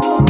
Give it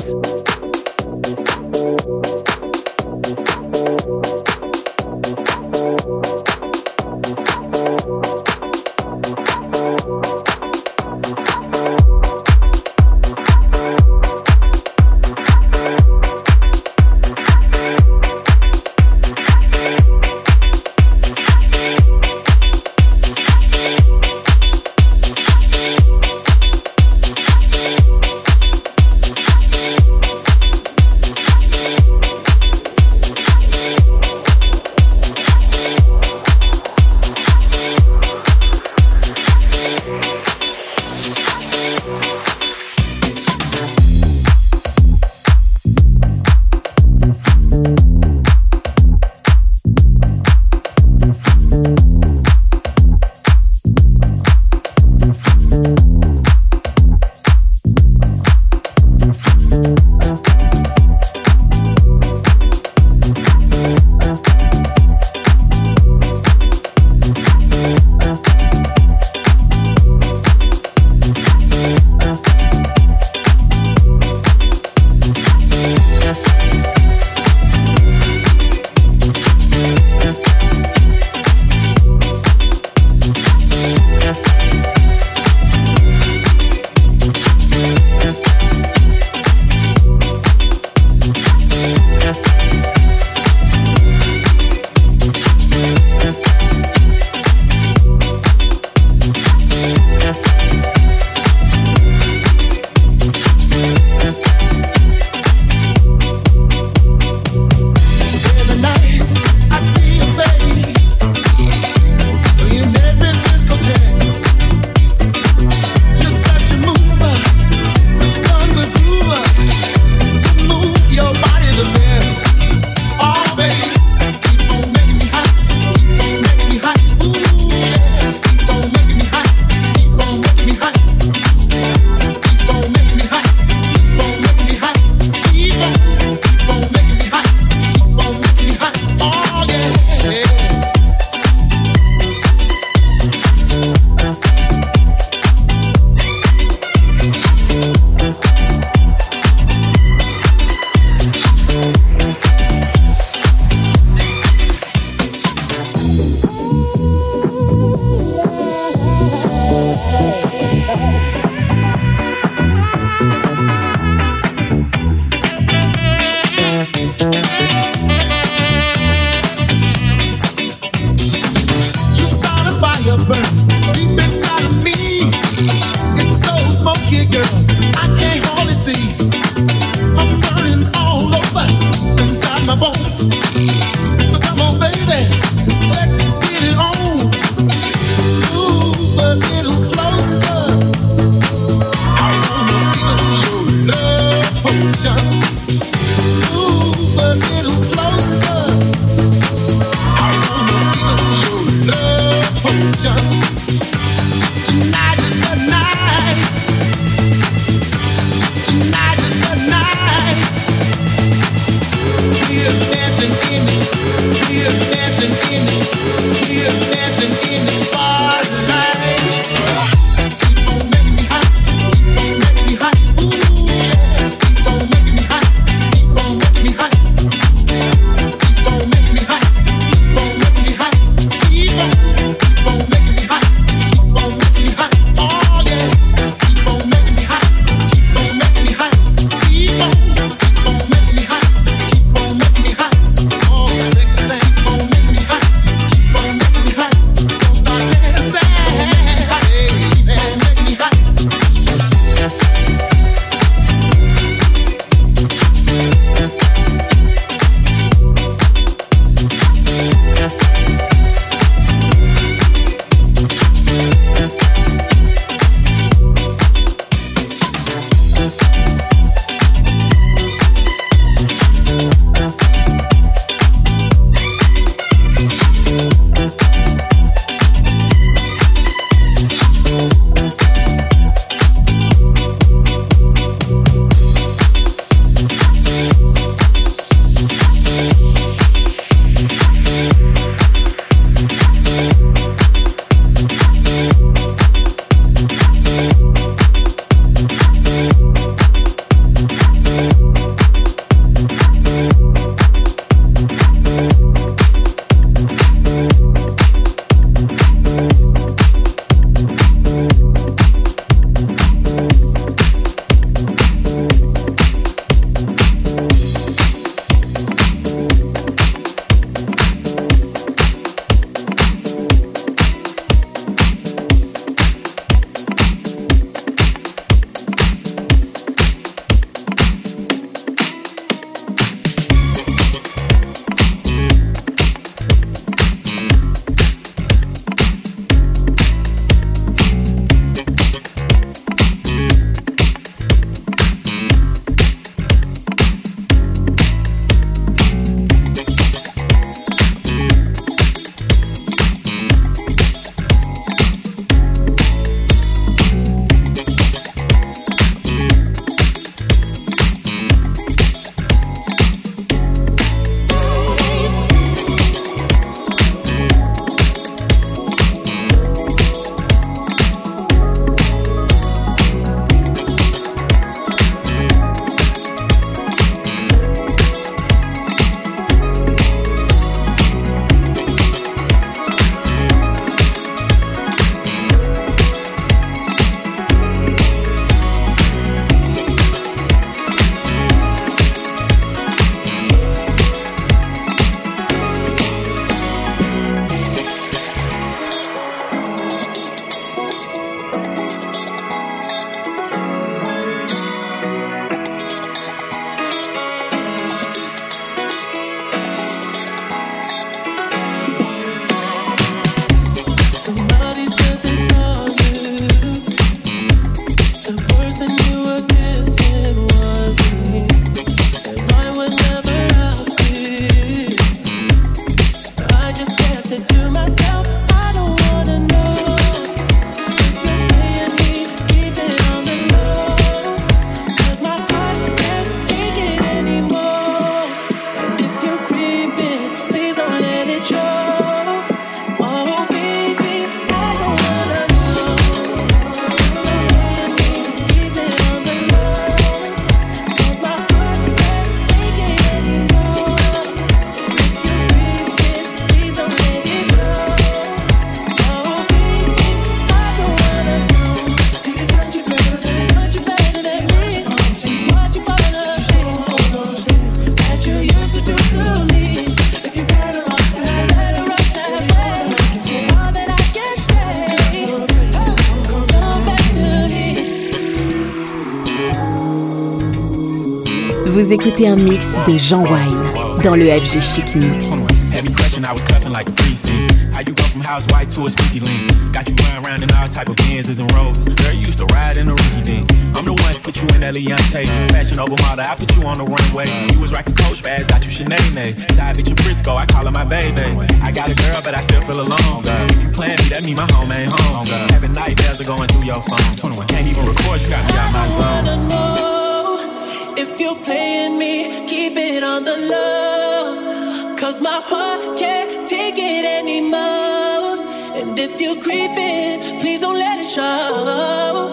Un mix de Jean Wine dans le FG Chic Mix. Heavy question, I was cuffing like a 3 How you go from housewife to a sneaky link? Got you running around in all type of Benzes and Rolls. Girl, you used to ride in a rookie ding. I'm the one put you in that Leontay. Fashion over model, I put you on the runway. You was rocking Coach bags, got you Sinead. Side bitch in Frisco, I call her my baby. I got a girl, but I still feel alone. Girl. If you plan me, that mean my home ain't home. Girl. Having nightmares are going through your phone. 21 can't even record, you got me out my zone. If you're playing me, keep it on the low. Cause my heart can't take it anymore. And if you're creeping, please don't let it show.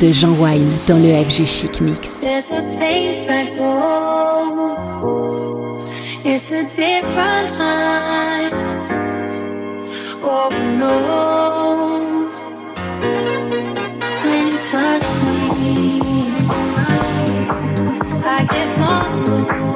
de Jean Wine dans le FG Chic Mix. There's a place I go. It's a different life. Oh no. When you touch me, I get vulnerable.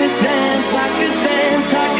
could dance, I could dance, I could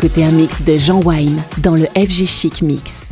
Vous écoutez un mix de Jean Wine dans le FG Chic Mix.